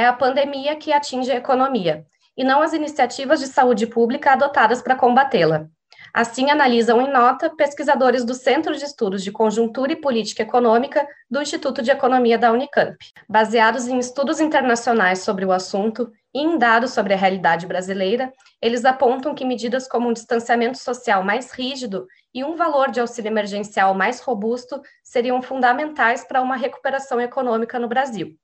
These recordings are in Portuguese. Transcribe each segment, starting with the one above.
é a pandemia que atinge a economia, e não as iniciativas de saúde pública adotadas para combatê-la. Assim analisam em nota pesquisadores do Centro de Estudos de Conjuntura e Política Econômica do Instituto de Economia da Unicamp. Baseados em estudos internacionais sobre o assunto e em dados sobre a realidade brasileira, eles apontam que medidas como um distanciamento social mais rígido e um valor de auxílio emergencial mais robusto seriam fundamentais para uma recuperação econômica no Brasil.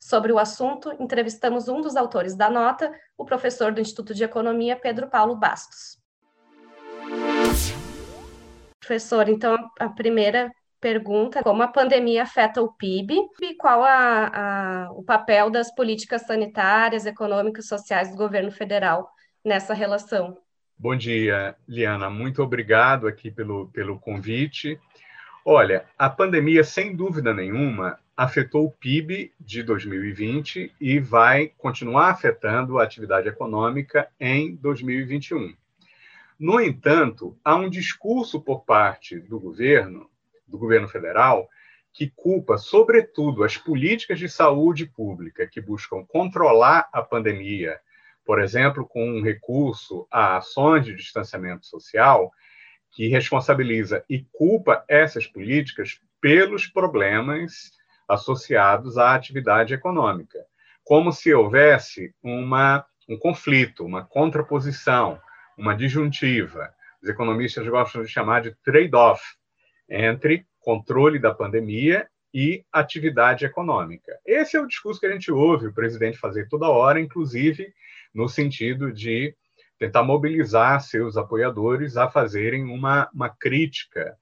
Sobre o assunto, entrevistamos um dos autores da nota, o professor do Instituto de Economia, Pedro Paulo Bastos. Professor, então a primeira pergunta: como a pandemia afeta o PIB e qual a, a, o papel das políticas sanitárias, econômicas e sociais do governo federal nessa relação? Bom dia, Liana. Muito obrigado aqui pelo, pelo convite. Olha, a pandemia, sem dúvida nenhuma, afetou o PIB de 2020 e vai continuar afetando a atividade econômica em 2021. No entanto, há um discurso por parte do governo, do governo federal, que culpa, sobretudo, as políticas de saúde pública que buscam controlar a pandemia, por exemplo, com um recurso a ações de distanciamento social, que responsabiliza e culpa essas políticas pelos problemas associados à atividade econômica, como se houvesse uma, um conflito, uma contraposição uma disjuntiva. Os economistas gostam de chamar de trade-off entre controle da pandemia e atividade econômica. Esse é o discurso que a gente ouve o presidente fazer toda hora, inclusive no sentido de tentar mobilizar seus apoiadores a fazerem uma, uma crítica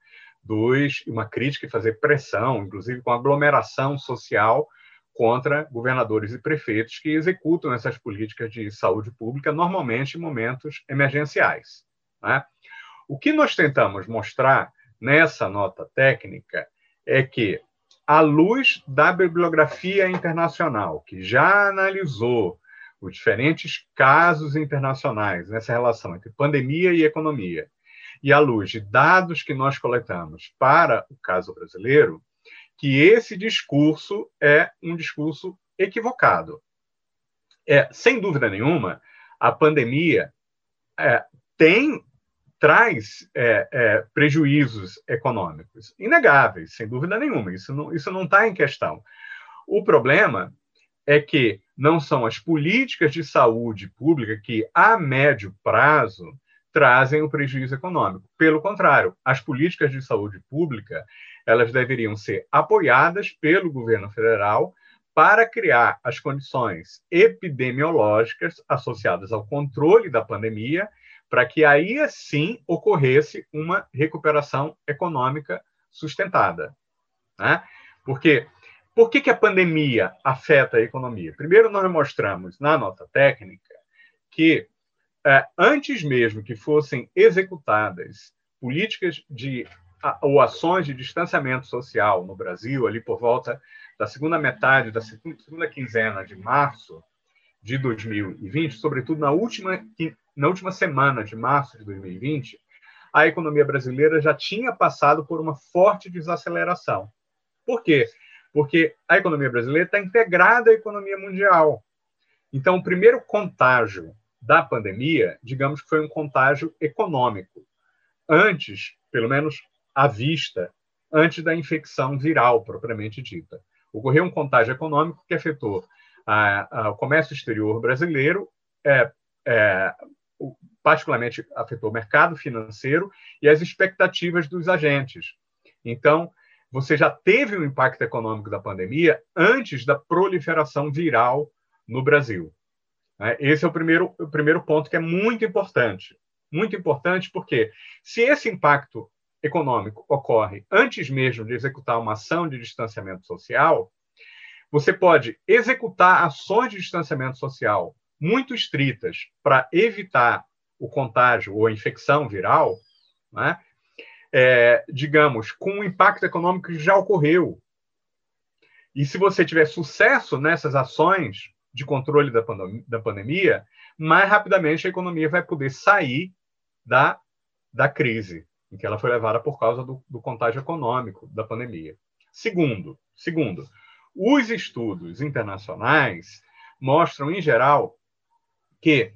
dos uma crítica e fazer pressão, inclusive com aglomeração social contra governadores e prefeitos que executam essas políticas de saúde pública, normalmente em momentos emergenciais. Né? O que nós tentamos mostrar nessa nota técnica é que, à luz da bibliografia internacional, que já analisou os diferentes casos internacionais nessa relação entre pandemia e economia, e à luz de dados que nós coletamos para o caso brasileiro, que esse discurso é um discurso equivocado. É, sem dúvida nenhuma, a pandemia é, tem traz é, é, prejuízos econômicos inegáveis, sem dúvida nenhuma. Isso não isso não está em questão. O problema é que não são as políticas de saúde pública que, a médio prazo, trazem o prejuízo econômico. Pelo contrário, as políticas de saúde pública elas deveriam ser apoiadas pelo governo federal para criar as condições epidemiológicas associadas ao controle da pandemia, para que aí sim ocorresse uma recuperação econômica sustentada. Né? Porque por que, que a pandemia afeta a economia? Primeiro, nós mostramos na nota técnica que antes mesmo que fossem executadas políticas de ou ações de distanciamento social no Brasil, ali por volta da segunda metade da segunda quinzena de março de 2020, sobretudo na última, na última semana de março de 2020, a economia brasileira já tinha passado por uma forte desaceleração. Por quê? Porque a economia brasileira está integrada à economia mundial. Então, o primeiro contágio da pandemia, digamos que foi um contágio econômico. Antes, pelo menos à vista antes da infecção viral propriamente dita. Ocorreu um contágio econômico que afetou a, a, o comércio exterior brasileiro, é, é, particularmente afetou o mercado financeiro e as expectativas dos agentes. Então, você já teve um impacto econômico da pandemia antes da proliferação viral no Brasil. Né? Esse é o primeiro, o primeiro ponto que é muito importante. Muito importante porque, se esse impacto econômico ocorre antes mesmo de executar uma ação de distanciamento social, você pode executar ações de distanciamento social muito estritas para evitar o contágio ou a infecção viral, né? é, digamos, com um impacto econômico que já ocorreu. E se você tiver sucesso nessas ações de controle da, pandemia, da pandemia mais rapidamente a economia vai poder sair da, da crise em que ela foi levada por causa do, do contágio econômico da pandemia. Segundo, segundo, os estudos internacionais mostram, em geral, que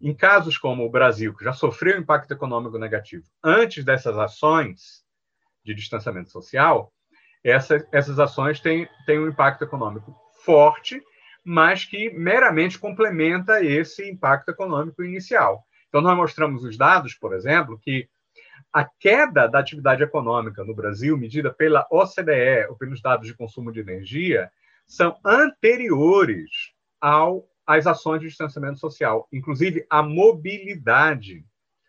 em casos como o Brasil, que já sofreu impacto econômico negativo antes dessas ações de distanciamento social, essa, essas ações têm, têm um impacto econômico forte, mas que meramente complementa esse impacto econômico inicial. Então, nós mostramos os dados, por exemplo, que a queda da atividade econômica no Brasil, medida pela OCDE ou pelos dados de consumo de energia, são anteriores ao, às ações de distanciamento social. Inclusive, a mobilidade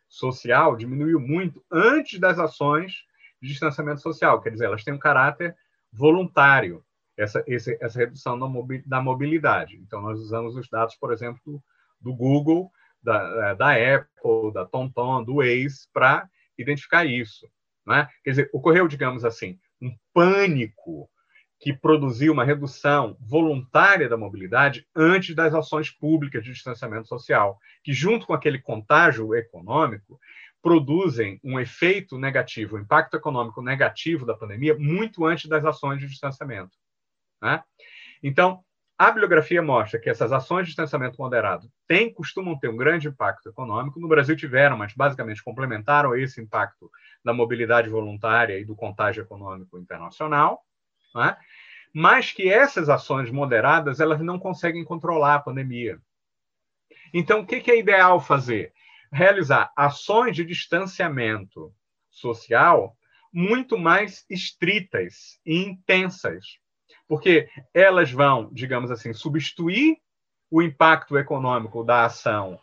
social diminuiu muito antes das ações de distanciamento social, quer dizer, elas têm um caráter voluntário, essa, esse, essa redução da mobilidade. Então, nós usamos os dados, por exemplo, do Google, da, da Apple, da TomTom, do Waze, para identificar isso. Né? Quer dizer, ocorreu, digamos assim, um pânico que produziu uma redução voluntária da mobilidade antes das ações públicas de distanciamento social, que, junto com aquele contágio econômico, produzem um efeito negativo, um impacto econômico negativo da pandemia muito antes das ações de distanciamento. Né? Então, a bibliografia mostra que essas ações de distanciamento moderado têm, costumam ter um grande impacto econômico. No Brasil tiveram, mas basicamente complementaram esse impacto da mobilidade voluntária e do contágio econômico internacional. Né? Mas que essas ações moderadas elas não conseguem controlar a pandemia. Então, o que é ideal fazer? Realizar ações de distanciamento social muito mais estritas e intensas porque elas vão, digamos assim, substituir o impacto econômico da ação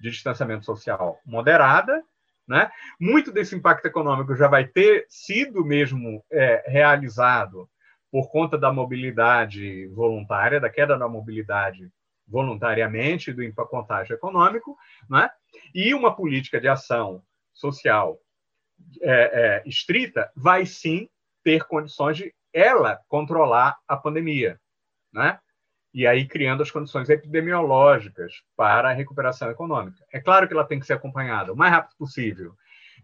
de distanciamento social moderada, né? Muito desse impacto econômico já vai ter sido mesmo é, realizado por conta da mobilidade voluntária, da queda da mobilidade voluntariamente do contágio econômico, né? e uma política de ação social é, é, estrita vai sim ter condições de ela controlar a pandemia, né? E aí criando as condições epidemiológicas para a recuperação econômica. É claro que ela tem que ser acompanhada o mais rápido possível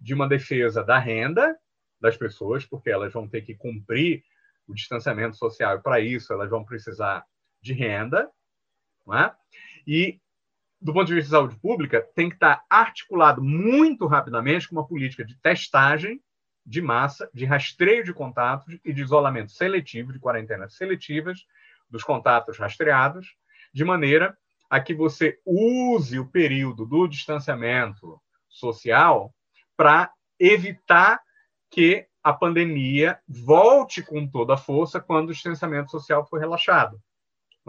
de uma defesa da renda das pessoas, porque elas vão ter que cumprir o distanciamento social e para isso elas vão precisar de renda, né? E do ponto de vista de saúde pública, tem que estar articulado muito rapidamente com uma política de testagem de massa, de rastreio de contatos e de isolamento seletivo, de quarentenas seletivas dos contatos rastreados, de maneira a que você use o período do distanciamento social para evitar que a pandemia volte com toda a força quando o distanciamento social for relaxado.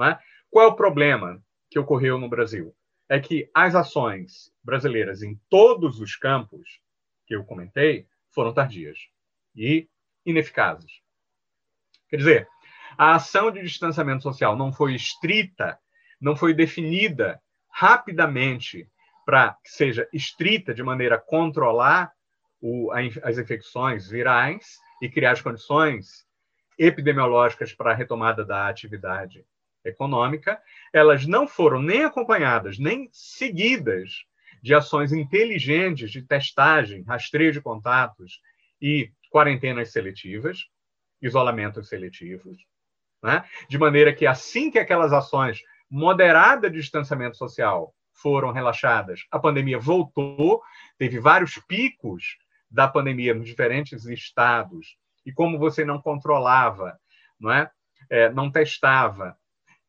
É? Qual é o problema que ocorreu no Brasil? É que as ações brasileiras em todos os campos que eu comentei foram tardias e ineficazes. Quer dizer, a ação de distanciamento social não foi estrita, não foi definida rapidamente para que seja estrita de maneira a controlar o, as infecções virais e criar as condições epidemiológicas para a retomada da atividade econômica, elas não foram nem acompanhadas, nem seguidas de ações inteligentes de testagem, rastreio de contatos e quarentenas seletivas, isolamentos seletivos, né? de maneira que assim que aquelas ações moderadas de distanciamento social foram relaxadas, a pandemia voltou, teve vários picos da pandemia nos diferentes estados, e como você não controlava, não é? é não testava,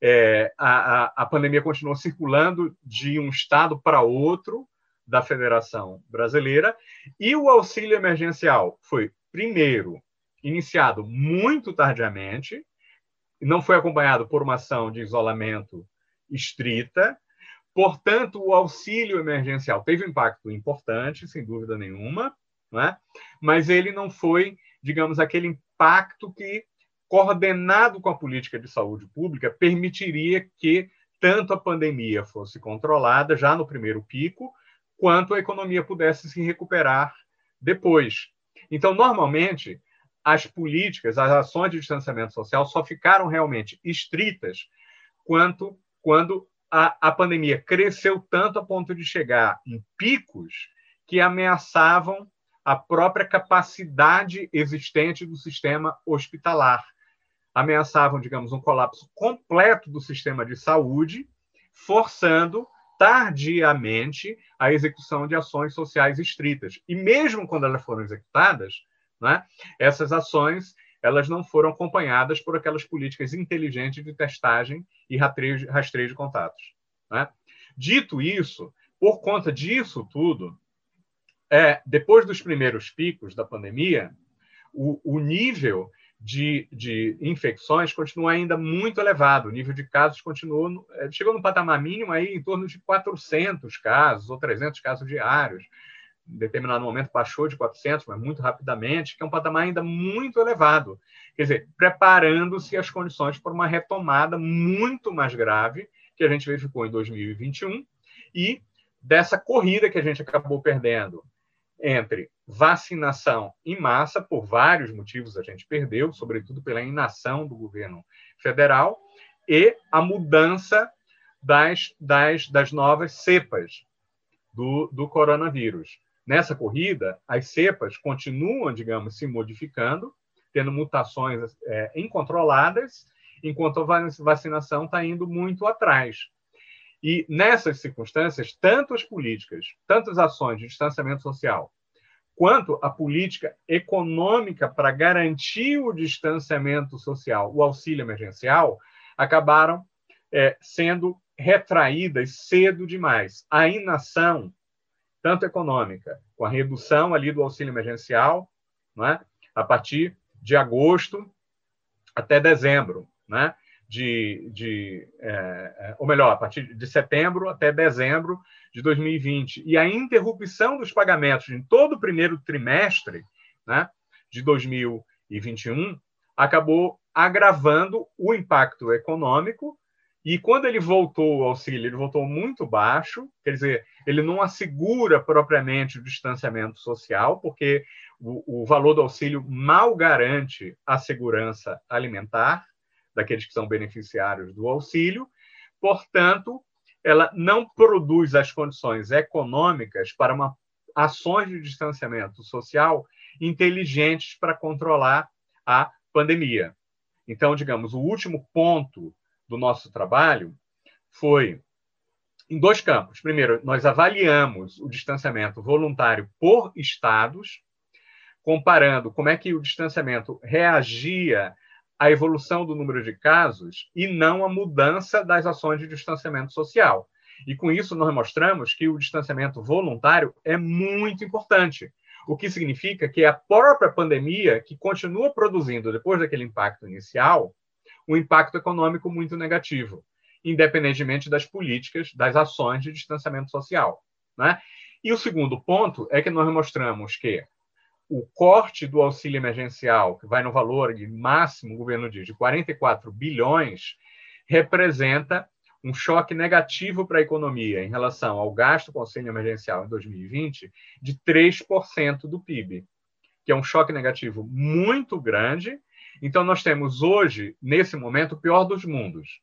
é, a, a, a pandemia continuou circulando de um estado para outro da Federação Brasileira, e o auxílio emergencial foi, primeiro, iniciado muito tardiamente, não foi acompanhado por uma ação de isolamento estrita, portanto, o auxílio emergencial teve um impacto importante, sem dúvida nenhuma, né? mas ele não foi, digamos, aquele impacto que coordenado com a política de saúde pública, permitiria que tanto a pandemia fosse controlada já no primeiro pico, quanto a economia pudesse se recuperar depois. Então, normalmente, as políticas, as ações de distanciamento social só ficaram realmente estritas quanto quando a, a pandemia cresceu tanto a ponto de chegar em picos que ameaçavam a própria capacidade existente do sistema hospitalar ameaçavam, digamos, um colapso completo do sistema de saúde forçando tardiamente a execução de ações sociais estritas. E mesmo quando elas foram executadas, né, essas ações elas não foram acompanhadas por aquelas políticas inteligentes de testagem e rastreio, rastreio de contatos. Né? Dito isso, por conta disso tudo, é, depois dos primeiros picos da pandemia, o, o nível de, de, infecções continua ainda muito elevado. O nível de casos continuou, é, chegou no patamar mínimo aí em torno de 400 casos ou 300 casos diários em determinado momento baixou de 400, mas muito rapidamente, que é um patamar ainda muito elevado. Quer dizer, preparando-se as condições para uma retomada muito mais grave que a gente verificou em 2021 e dessa corrida que a gente acabou perdendo entre vacinação em massa, por vários motivos a gente perdeu, sobretudo pela inação do governo federal, e a mudança das, das, das novas cepas do, do coronavírus. Nessa corrida, as cepas continuam, digamos, se modificando, tendo mutações é, incontroladas, enquanto a vacinação está indo muito atrás. E nessas circunstâncias, tanto as políticas, tanto as ações de distanciamento social, quanto a política econômica para garantir o distanciamento social, o auxílio emergencial, acabaram é, sendo retraídas cedo demais. A inação tanto econômica, com a redução ali do auxílio emergencial, né, a partir de agosto até dezembro, né, de, de é, é, ou melhor, a partir de setembro até dezembro de 2020, e a interrupção dos pagamentos em todo o primeiro trimestre né, de 2021 acabou agravando o impacto econômico. E quando ele voltou ao auxílio, ele voltou muito baixo, quer dizer, ele não assegura propriamente o distanciamento social, porque o, o valor do auxílio mal garante a segurança alimentar daqueles que são beneficiários do auxílio. Portanto, ela não produz as condições econômicas para uma ações de distanciamento social inteligentes para controlar a pandemia. Então, digamos, o último ponto do nosso trabalho foi em dois campos. Primeiro, nós avaliamos o distanciamento voluntário por estados, comparando como é que o distanciamento reagia à evolução do número de casos e não à mudança das ações de distanciamento social. E com isso nós mostramos que o distanciamento voluntário é muito importante, o que significa que a própria pandemia que continua produzindo depois daquele impacto inicial um impacto econômico muito negativo, independentemente das políticas, das ações de distanciamento social. Né? E o segundo ponto é que nós mostramos que o corte do auxílio emergencial, que vai no valor de máximo, o governo diz, de 44 bilhões, representa um choque negativo para a economia em relação ao gasto com auxílio emergencial em 2020 de 3% do PIB, que é um choque negativo muito grande então, nós temos hoje, nesse momento, o pior dos mundos.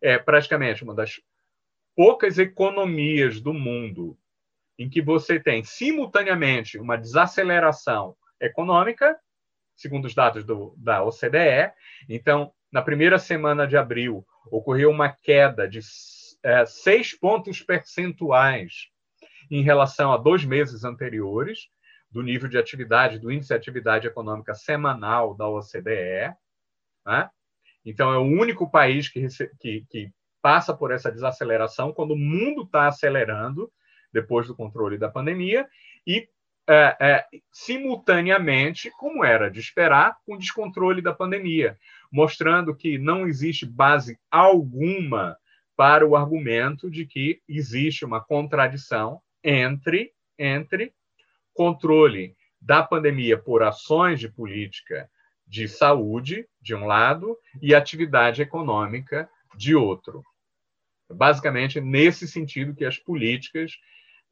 É praticamente uma das poucas economias do mundo em que você tem simultaneamente uma desaceleração econômica, segundo os dados do, da OCDE. Então, na primeira semana de abril, ocorreu uma queda de é, seis pontos percentuais em relação a dois meses anteriores do nível de atividade, do índice de atividade econômica semanal da OCDE. Né? Então, é o único país que, que, que passa por essa desaceleração quando o mundo está acelerando depois do controle da pandemia e, é, é, simultaneamente, como era de esperar, com o descontrole da pandemia, mostrando que não existe base alguma para o argumento de que existe uma contradição entre, entre controle da pandemia por ações de política de saúde, de um lado, e atividade econômica, de outro. Basicamente, nesse sentido que as políticas,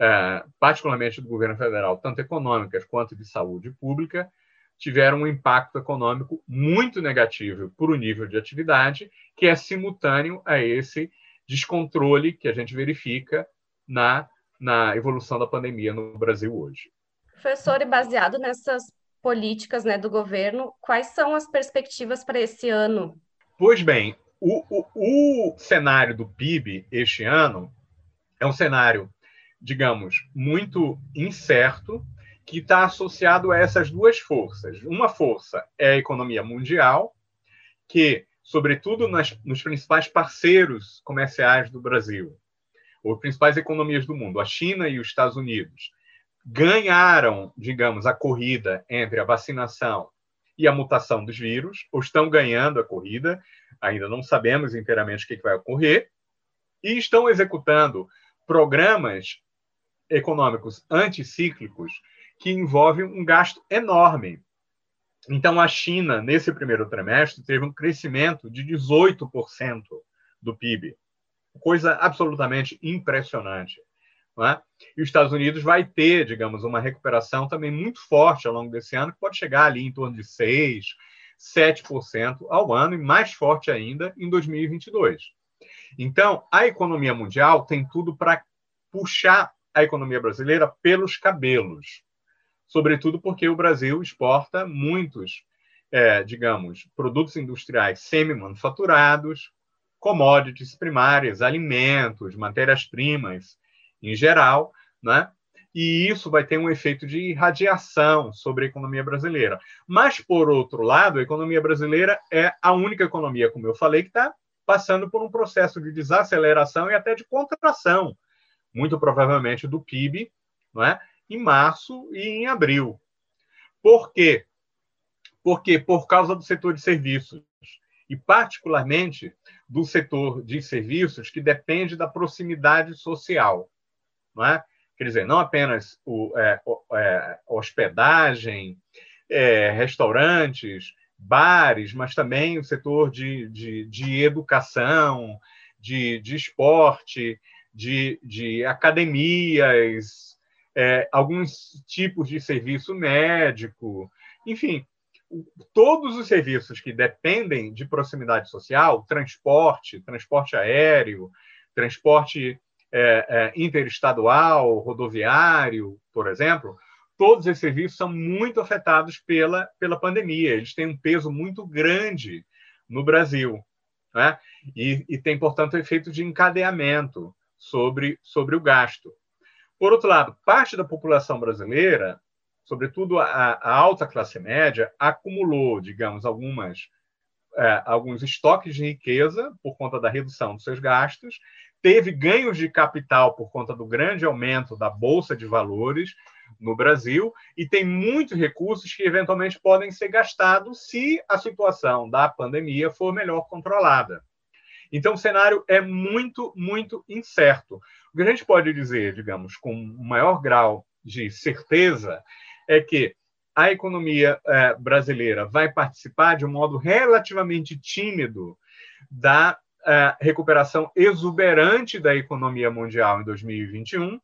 é, particularmente do governo federal, tanto econômicas quanto de saúde pública, tiveram um impacto econômico muito negativo para o nível de atividade, que é simultâneo a esse descontrole que a gente verifica na, na evolução da pandemia no Brasil hoje. Professor, e baseado nessas políticas né, do governo, quais são as perspectivas para esse ano? Pois bem, o, o, o cenário do PIB este ano é um cenário, digamos, muito incerto, que está associado a essas duas forças. Uma força é a economia mundial, que, sobretudo nas, nos principais parceiros comerciais do Brasil, ou principais economias do mundo, a China e os Estados Unidos, ganharam, digamos, a corrida entre a vacinação e a mutação dos vírus, ou estão ganhando a corrida, ainda não sabemos inteiramente o que vai ocorrer, e estão executando programas econômicos anticíclicos que envolvem um gasto enorme. Então, a China, nesse primeiro trimestre, teve um crescimento de 18% do PIB, coisa absolutamente impressionante. É? E os Estados Unidos vai ter, digamos, uma recuperação também muito forte ao longo desse ano, que pode chegar ali em torno de 6%, 7% ao ano, e mais forte ainda em 2022. Então, a economia mundial tem tudo para puxar a economia brasileira pelos cabelos, sobretudo porque o Brasil exporta muitos, é, digamos, produtos industriais semi-manufaturados, commodities primárias, alimentos, matérias-primas, em geral, né? e isso vai ter um efeito de radiação sobre a economia brasileira. Mas, por outro lado, a economia brasileira é a única economia, como eu falei, que está passando por um processo de desaceleração e até de contração, muito provavelmente do PIB, não é? em março e em abril. Por quê? Porque por causa do setor de serviços e particularmente do setor de serviços que depende da proximidade social não é? Quer dizer, não apenas o, é, é, hospedagem, é, restaurantes, bares, mas também o setor de, de, de educação, de, de esporte, de, de academias, é, alguns tipos de serviço médico, enfim, todos os serviços que dependem de proximidade social, transporte, transporte aéreo, transporte é, é, interestadual, rodoviário, por exemplo, todos esses serviços são muito afetados pela, pela pandemia. Eles têm um peso muito grande no Brasil. Né? E, e tem, portanto, efeito de encadeamento sobre, sobre o gasto. Por outro lado, parte da população brasileira, sobretudo a, a alta classe média, acumulou, digamos, algumas, é, alguns estoques de riqueza por conta da redução dos seus gastos teve ganhos de capital por conta do grande aumento da bolsa de valores no Brasil e tem muitos recursos que eventualmente podem ser gastados se a situação da pandemia for melhor controlada. Então, o cenário é muito, muito incerto. O que a gente pode dizer, digamos, com maior grau de certeza, é que a economia eh, brasileira vai participar de um modo relativamente tímido da recuperação exuberante da economia mundial em 2021,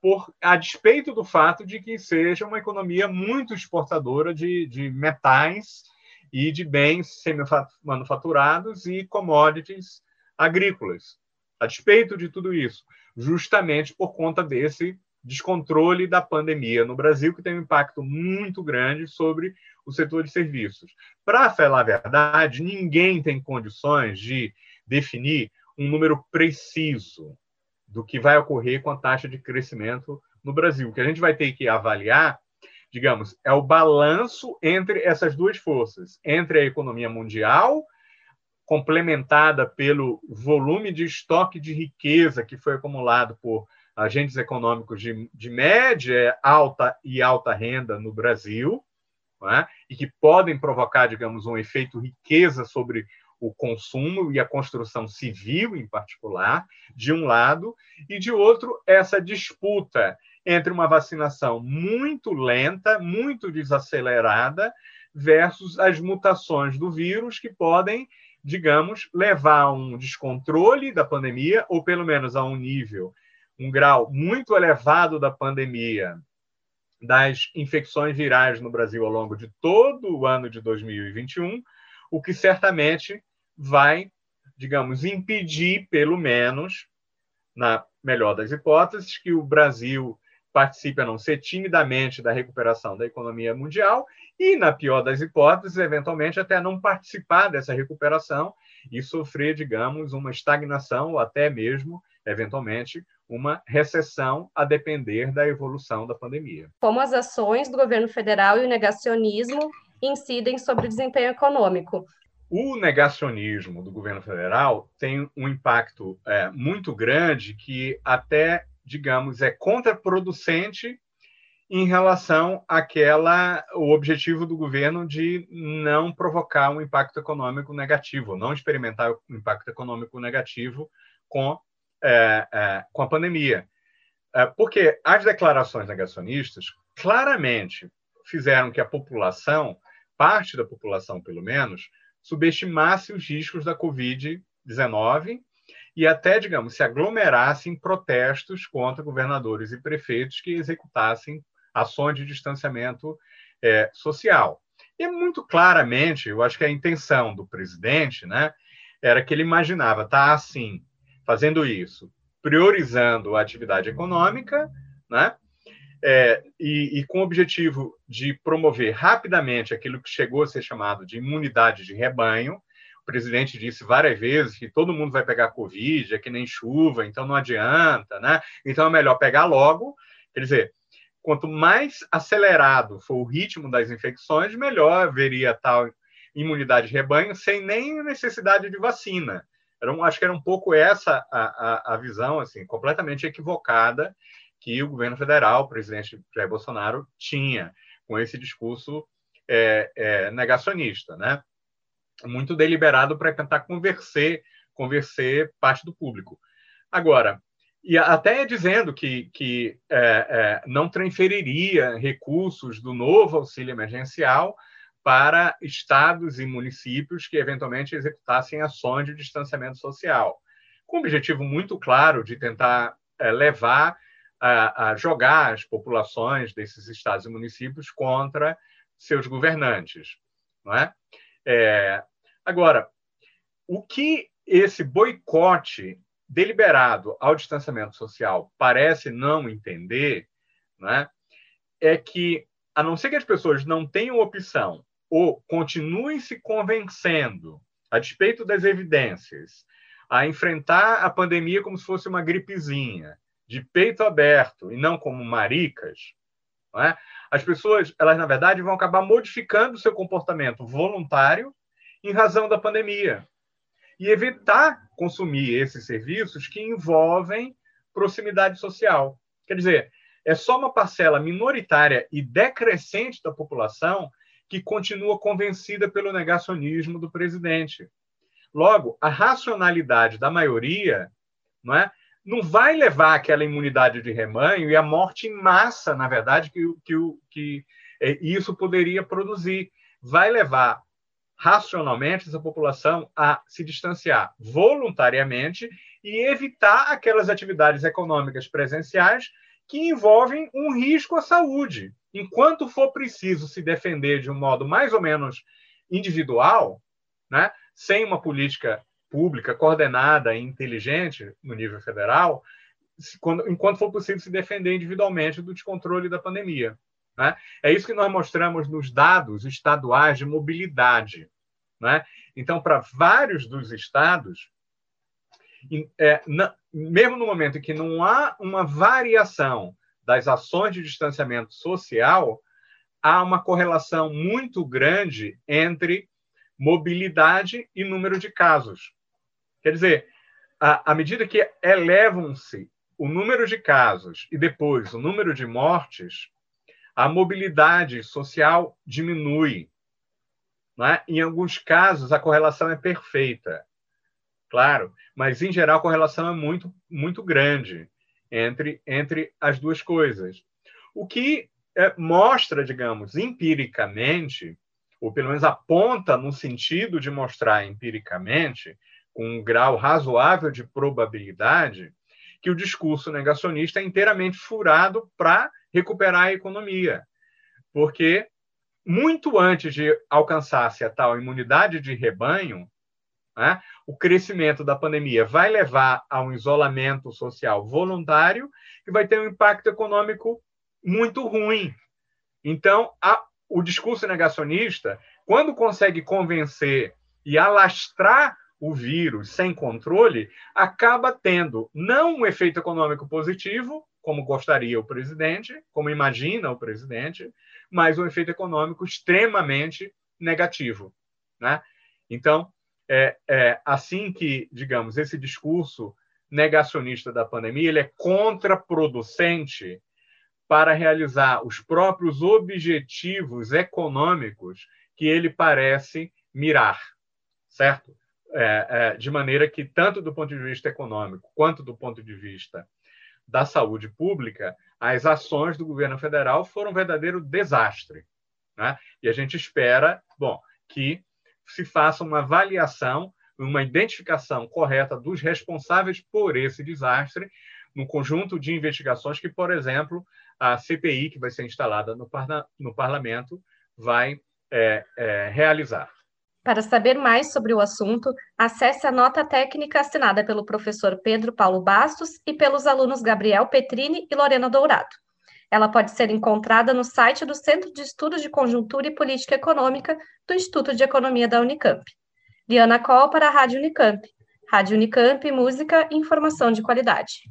por, a despeito do fato de que seja uma economia muito exportadora de, de metais e de bens semi-manufaturados e commodities agrícolas. A despeito de tudo isso, justamente por conta desse descontrole da pandemia no Brasil, que tem um impacto muito grande sobre o setor de serviços. Para falar a verdade, ninguém tem condições de definir um número preciso do que vai ocorrer com a taxa de crescimento no Brasil. O que a gente vai ter que avaliar, digamos, é o balanço entre essas duas forças, entre a economia mundial, complementada pelo volume de estoque de riqueza que foi acumulado por agentes econômicos de, de média, alta e alta renda no Brasil, é? e que podem provocar, digamos, um efeito riqueza sobre o consumo e a construção civil, em particular, de um lado, e de outro, essa disputa entre uma vacinação muito lenta, muito desacelerada, versus as mutações do vírus que podem, digamos, levar a um descontrole da pandemia, ou pelo menos a um nível um grau muito elevado da pandemia, das infecções virais no Brasil ao longo de todo o ano de 2021, o que certamente vai, digamos, impedir, pelo menos, na melhor das hipóteses, que o Brasil participe, a não ser timidamente, da recuperação da economia mundial e, na pior das hipóteses, eventualmente até não participar dessa recuperação e sofrer, digamos, uma estagnação ou até mesmo, eventualmente, uma recessão a depender da evolução da pandemia. Como as ações do governo federal e o negacionismo incidem sobre o desempenho econômico? O negacionismo do governo federal tem um impacto é, muito grande que até, digamos, é contraproducente em relação àquela o objetivo do governo de não provocar um impacto econômico negativo, não experimentar um impacto econômico negativo com é, é, com a pandemia, é, porque as declarações negacionistas claramente fizeram que a população, parte da população pelo menos, subestimasse os riscos da Covid-19 e até, digamos, se aglomerasse em protestos contra governadores e prefeitos que executassem ações de distanciamento é, social. E muito claramente, eu acho que a intenção do presidente né, era que ele imaginava tá, assim, fazendo isso, priorizando a atividade econômica, né, é, e, e, com o objetivo de promover rapidamente aquilo que chegou a ser chamado de imunidade de rebanho. Presidente disse várias vezes que todo mundo vai pegar Covid, é que nem chuva, então não adianta, né? Então é melhor pegar logo. Quer dizer, quanto mais acelerado for o ritmo das infecções, melhor haveria tal imunidade de rebanho sem nem necessidade de vacina. Era um, acho que era um pouco essa a, a, a visão assim completamente equivocada que o governo federal, o presidente Jair Bolsonaro, tinha com esse discurso é, é, negacionista, né? Muito deliberado para tentar convencer, convencer parte do público. Agora, e até dizendo que, que é, é, não transferiria recursos do novo auxílio emergencial para estados e municípios que eventualmente executassem ações de distanciamento social, com o objetivo muito claro de tentar é, levar a, a jogar as populações desses estados e municípios contra seus governantes. Não é? É? agora, o que esse boicote deliberado ao distanciamento social parece não entender não é? é que, a não ser que as pessoas não tenham opção ou continuem se convencendo, a despeito das evidências, a enfrentar a pandemia como se fosse uma gripezinha, de peito aberto e não como maricas, não é? As pessoas, elas na verdade vão acabar modificando o seu comportamento voluntário em razão da pandemia e evitar consumir esses serviços que envolvem proximidade social. Quer dizer, é só uma parcela minoritária e decrescente da população que continua convencida pelo negacionismo do presidente. Logo, a racionalidade da maioria não é, não vai levar aquela imunidade de rebanho e a morte em massa, na verdade, que, que, que é, isso poderia produzir. Vai levar racionalmente essa população a se distanciar voluntariamente e evitar aquelas atividades econômicas presenciais que envolvem um risco à saúde. Enquanto for preciso se defender de um modo mais ou menos individual, né, sem uma política pública, coordenada e inteligente no nível federal, quando, enquanto for possível se defender individualmente do descontrole da pandemia. Né? É isso que nós mostramos nos dados estaduais de mobilidade. Né? Então, para vários dos estados, é, na, mesmo no momento em que não há uma variação das ações de distanciamento social, há uma correlação muito grande entre mobilidade e número de casos. Quer dizer, à medida que elevam-se o número de casos e depois o número de mortes, a mobilidade social diminui. É? Em alguns casos, a correlação é perfeita, claro, mas em geral a correlação é muito, muito grande entre, entre as duas coisas. O que é, mostra, digamos, empiricamente, ou pelo menos aponta no sentido de mostrar empiricamente, com um grau razoável de probabilidade, que o discurso negacionista é inteiramente furado para recuperar a economia. Porque muito antes de alcançar-se a tal imunidade de rebanho, né, o crescimento da pandemia vai levar a um isolamento social voluntário que vai ter um impacto econômico muito ruim. Então, a, o discurso negacionista, quando consegue convencer e alastrar o vírus sem controle, acaba tendo não um efeito econômico positivo, como gostaria o presidente, como imagina o presidente, mas um efeito econômico extremamente negativo. Né? Então, é, é assim que, digamos, esse discurso negacionista da pandemia ele é contraproducente para realizar os próprios objetivos econômicos que ele parece mirar, certo? É, é, de maneira que, tanto do ponto de vista econômico quanto do ponto de vista da saúde pública, as ações do governo federal foram um verdadeiro desastre. Né? E a gente espera, bom, que se faça uma avaliação, uma identificação correta dos responsáveis por esse desastre, no conjunto de investigações que, por exemplo, a CPI, que vai ser instalada no, parla no parlamento, vai é, é, realizar. Para saber mais sobre o assunto, acesse a nota técnica assinada pelo professor Pedro Paulo Bastos e pelos alunos Gabriel Petrini e Lorena Dourado. Ela pode ser encontrada no site do Centro de Estudos de Conjuntura e Política Econômica do Instituto de Economia da Unicamp. Liana Coll para a Rádio Unicamp. Rádio Unicamp, música e informação de qualidade.